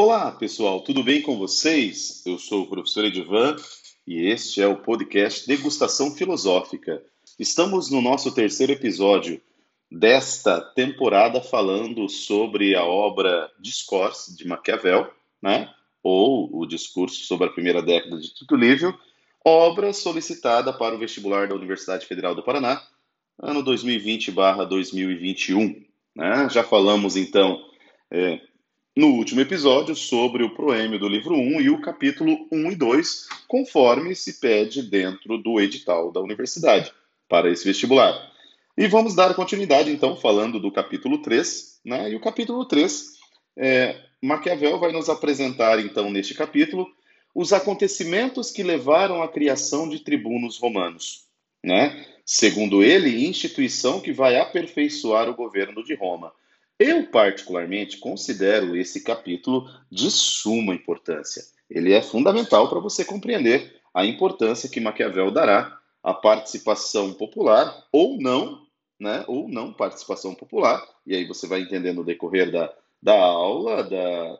Olá, pessoal, tudo bem com vocês? Eu sou o professor Edivan e este é o podcast Degustação Filosófica. Estamos no nosso terceiro episódio desta temporada falando sobre a obra Discourse de Maquiavel, né? ou o discurso sobre a primeira década de Tito Livio, obra solicitada para o vestibular da Universidade Federal do Paraná, ano 2020/2021. Né? Já falamos então é, no último episódio sobre o proêmio do livro 1 e o capítulo 1 e 2, conforme se pede dentro do edital da universidade para esse vestibular. E vamos dar continuidade, então, falando do capítulo 3, né? E o capítulo 3, é, Maquiavel vai nos apresentar, então, neste capítulo, os acontecimentos que levaram à criação de tribunos romanos, né? Segundo ele, instituição que vai aperfeiçoar o governo de Roma. Eu, particularmente, considero esse capítulo de suma importância. Ele é fundamental para você compreender a importância que Maquiavel dará à participação popular ou não né, ou não participação popular, e aí você vai entender no decorrer da, da aula, da,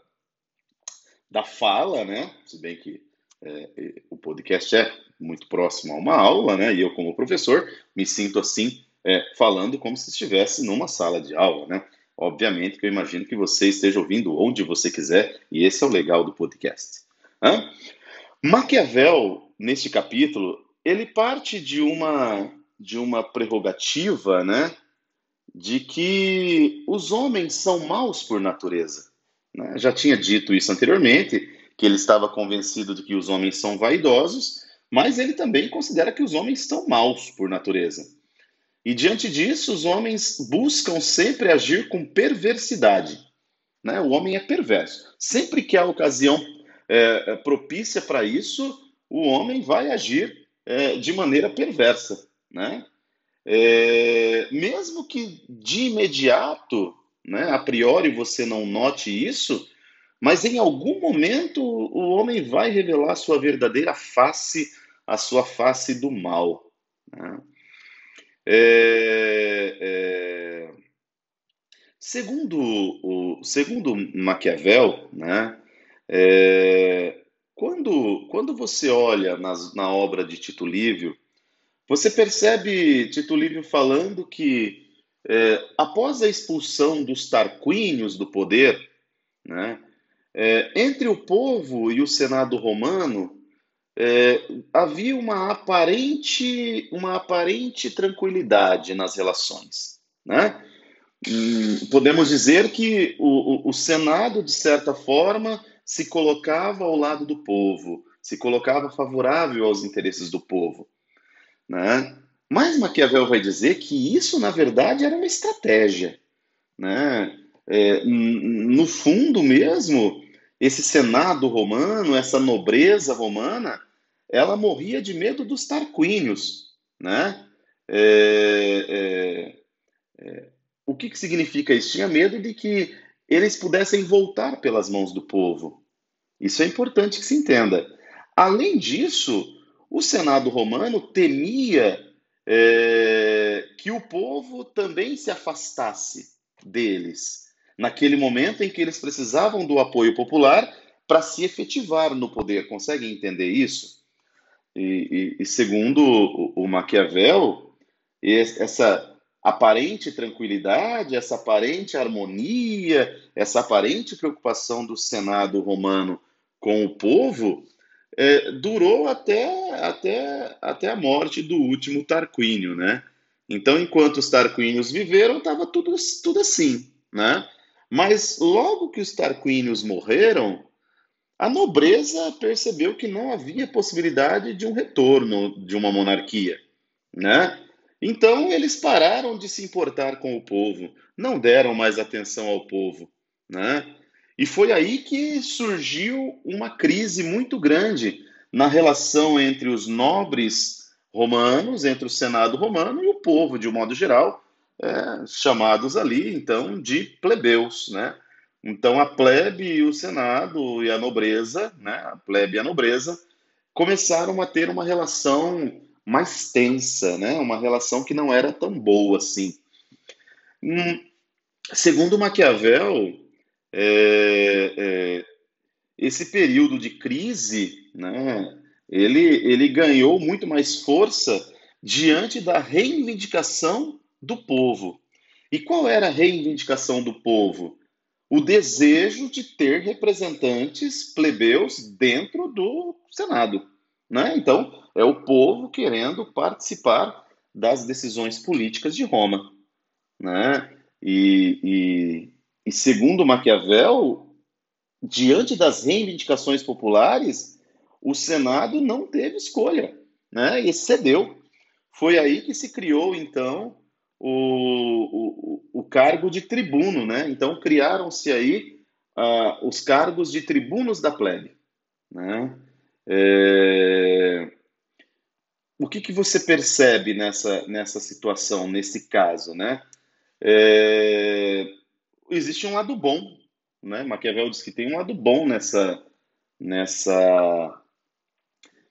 da fala, né, se bem que é, o podcast é muito próximo a uma aula, né, e eu como professor me sinto assim, é, falando como se estivesse numa sala de aula, né, obviamente que eu imagino que você esteja ouvindo onde você quiser, e esse é o legal do podcast. Hã? Maquiavel, neste capítulo, ele parte de uma de uma prerrogativa, né, de que os homens são maus por natureza. Né? Já tinha dito isso anteriormente, que ele estava convencido de que os homens são vaidosos, mas ele também considera que os homens são maus por natureza. E diante disso, os homens buscam sempre agir com perversidade. Né? O homem é perverso. Sempre que há ocasião é, propícia para isso, o homem vai agir é, de maneira perversa né? É, mesmo que de imediato, né, a priori você não note isso, mas em algum momento o homem vai revelar sua verdadeira face, a sua face do mal. Né? É, é, segundo, o, segundo Maquiavel, né, é, quando, quando você olha nas, na obra de Tito Livio, você percebe Tito Livio falando que é, após a expulsão dos tarquínios do poder, né, é, entre o povo e o Senado romano é, havia uma aparente, uma aparente tranquilidade nas relações. Né? Hum, podemos dizer que o, o, o Senado, de certa forma, se colocava ao lado do povo, se colocava favorável aos interesses do povo. Né? Mas Maquiavel vai dizer que isso, na verdade, era uma estratégia. Né? É, no fundo mesmo, esse Senado romano, essa nobreza romana, ela morria de medo dos tarquínios. Né? É, é, é, o que, que significa isso? Tinha medo de que eles pudessem voltar pelas mãos do povo. Isso é importante que se entenda. Além disso, o Senado romano temia é, que o povo também se afastasse deles, naquele momento em que eles precisavam do apoio popular para se efetivar no poder. Conseguem entender isso? E, e, e segundo o, o Maquiavel, essa aparente tranquilidade, essa aparente harmonia, essa aparente preocupação do Senado romano com o povo é, durou até, até, até a morte do último Tarquínio, né? Então, enquanto os Tarquínios viveram, estava tudo, tudo assim, né? Mas logo que os Tarquínios morreram, a nobreza percebeu que não havia possibilidade de um retorno de uma monarquia, né? Então eles pararam de se importar com o povo, não deram mais atenção ao povo, né? E foi aí que surgiu uma crise muito grande na relação entre os nobres romanos, entre o Senado romano e o povo, de um modo geral, é, chamados ali, então, de plebeus, né? Então, a plebe e o Senado e a nobreza, né, a plebe e a nobreza, começaram a ter uma relação mais tensa, né, uma relação que não era tão boa assim. Hum, segundo Maquiavel, é, é, esse período de crise, né, ele, ele ganhou muito mais força diante da reivindicação do povo. E qual era a reivindicação do povo? O desejo de ter representantes plebeus dentro do Senado. Né? Então, é o povo querendo participar das decisões políticas de Roma. Né? E, e, e segundo Maquiavel, diante das reivindicações populares, o Senado não teve escolha né? e cedeu. Foi aí que se criou, então, o, o, o cargo de tribuno. Né? Então, criaram-se aí uh, os cargos de tribunos da plebe. Né? É... O que, que você percebe nessa, nessa situação, nesse caso? Né? É... Existe um lado bom. Né? Maquiavel diz que tem um lado bom nessa, nessa,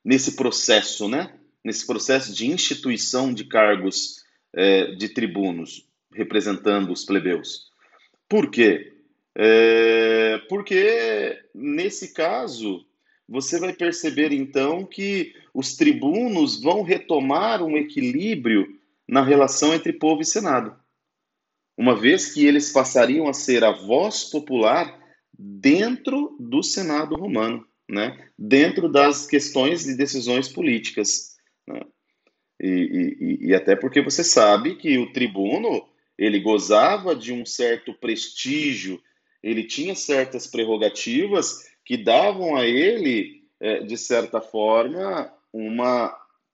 nesse processo, né? nesse processo de instituição de cargos é, de tribunos representando os plebeus. Por quê? É, porque nesse caso você vai perceber então que os tribunos vão retomar um equilíbrio na relação entre povo e senado, uma vez que eles passariam a ser a voz popular dentro do senado romano, né? dentro das questões de decisões políticas. Né? E, e, e até porque você sabe que o tribuno ele gozava de um certo prestígio, ele tinha certas prerrogativas que davam a ele, é, de certa forma, uma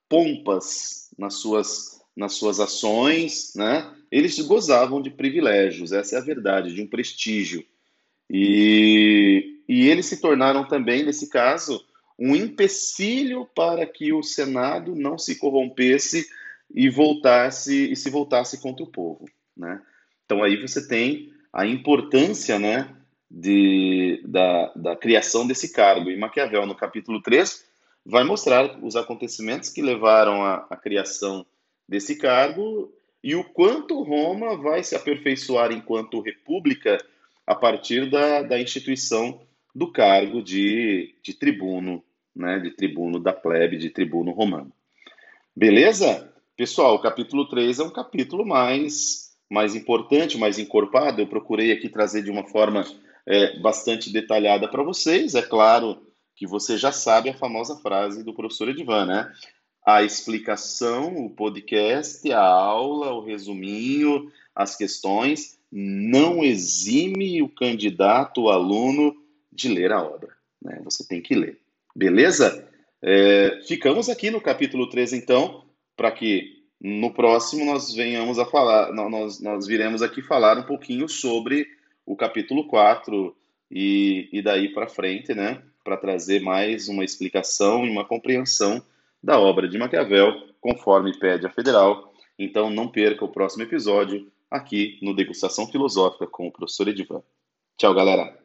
pompas nas suas, nas suas ações, né? Eles gozavam de privilégios, essa é a verdade, de um prestígio. E, e eles se tornaram também, nesse caso, um empecilho para que o Senado não se corrompesse e voltasse e se voltasse contra o povo, né? Então aí você tem a importância, né, de, da, da criação desse cargo. E Maquiavel, no capítulo 3, vai mostrar os acontecimentos que levaram à, criação desse cargo e o quanto Roma vai se aperfeiçoar enquanto república a partir da, da instituição do cargo de, de tribuno, né, de tribuno da plebe, de tribuno romano. Beleza? Pessoal, o capítulo 3 é um capítulo mais, mais importante, mais encorpado. Eu procurei aqui trazer de uma forma é, bastante detalhada para vocês. É claro que você já sabe a famosa frase do professor Edvan, né? A explicação, o podcast, a aula, o resuminho, as questões não exime o candidato, o aluno, de ler a obra. Né? Você tem que ler. Beleza? É, ficamos aqui no capítulo 3, então, para que no próximo nós venhamos a falar, nós, nós viremos aqui falar um pouquinho sobre o capítulo 4 e, e daí para frente, né? Para trazer mais uma explicação e uma compreensão da obra de Maquiavel, conforme pede a Federal. Então não perca o próximo episódio aqui no Degustação Filosófica com o professor Edivan. Tchau, galera!